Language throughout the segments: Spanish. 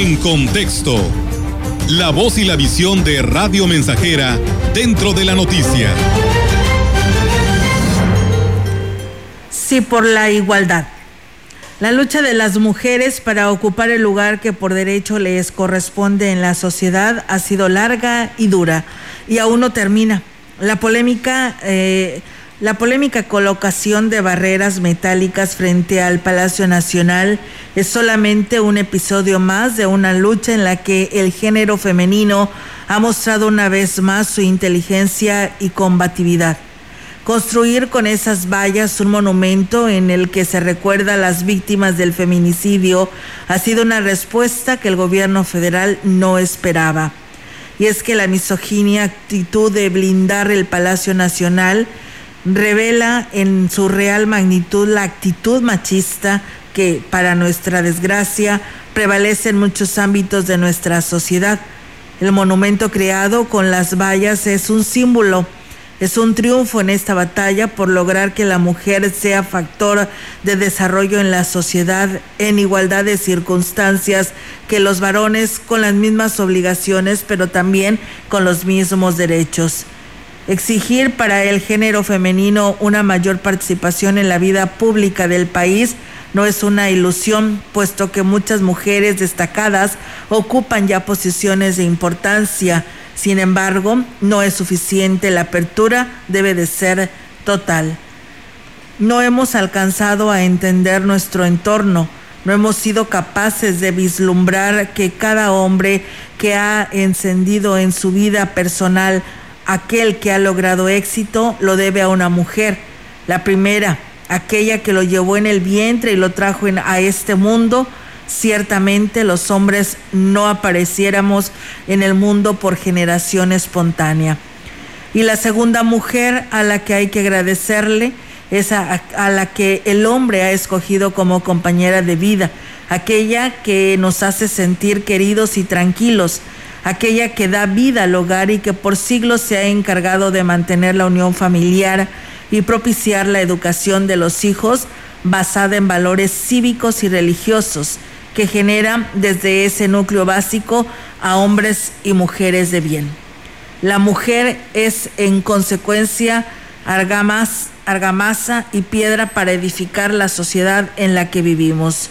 En contexto. La voz y la visión de Radio Mensajera dentro de la noticia. Sí, por la igualdad. La lucha de las mujeres para ocupar el lugar que por derecho les corresponde en la sociedad ha sido larga y dura y aún no termina. La polémica, eh, la polémica colocación de barreras metálicas frente al Palacio Nacional es solamente un episodio más de una lucha en la que el género femenino ha mostrado una vez más su inteligencia y combatividad. Construir con esas vallas un monumento en el que se recuerda a las víctimas del feminicidio ha sido una respuesta que el gobierno federal no esperaba. Y es que la misoginia actitud de blindar el Palacio Nacional revela en su real magnitud la actitud machista que, para nuestra desgracia, prevalece en muchos ámbitos de nuestra sociedad. El monumento creado con las vallas es un símbolo, es un triunfo en esta batalla por lograr que la mujer sea factor de desarrollo en la sociedad en igualdad de circunstancias que los varones con las mismas obligaciones, pero también con los mismos derechos. Exigir para el género femenino una mayor participación en la vida pública del país no es una ilusión, puesto que muchas mujeres destacadas ocupan ya posiciones de importancia. Sin embargo, no es suficiente, la apertura debe de ser total. No hemos alcanzado a entender nuestro entorno, no hemos sido capaces de vislumbrar que cada hombre que ha encendido en su vida personal aquel que ha logrado éxito lo debe a una mujer. La primera, aquella que lo llevó en el vientre y lo trajo a este mundo. Ciertamente los hombres no apareciéramos en el mundo por generación espontánea. Y la segunda mujer a la que hay que agradecerle es a, la que el hombre ha escogido como compañera de vida, aquella que nos hace sentir queridos y tranquilos, aquella que da vida al hogar y que por siglos se ha encargado de mantener la unión familiar y propiciar la educación de los hijos basada en valores cívicos y religiosos que generan desde ese núcleo básico a hombres y mujeres de bien. La mujer es en consecuencia argamas, argamasa y piedra para edificar la sociedad en la que vivimos.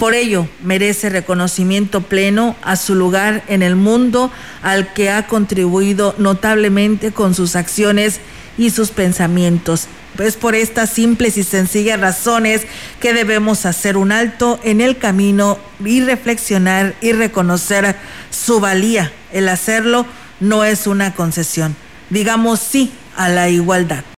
Por ello, merece reconocimiento pleno a su lugar en el mundo al que ha contribuido notablemente con sus acciones y sus pensamientos. Es por estas simples y sencillas razones que debemos hacer un alto en el camino y reflexionar y reconocer su valía. El hacerlo no es una concesión. Digamos sí a la igualdad.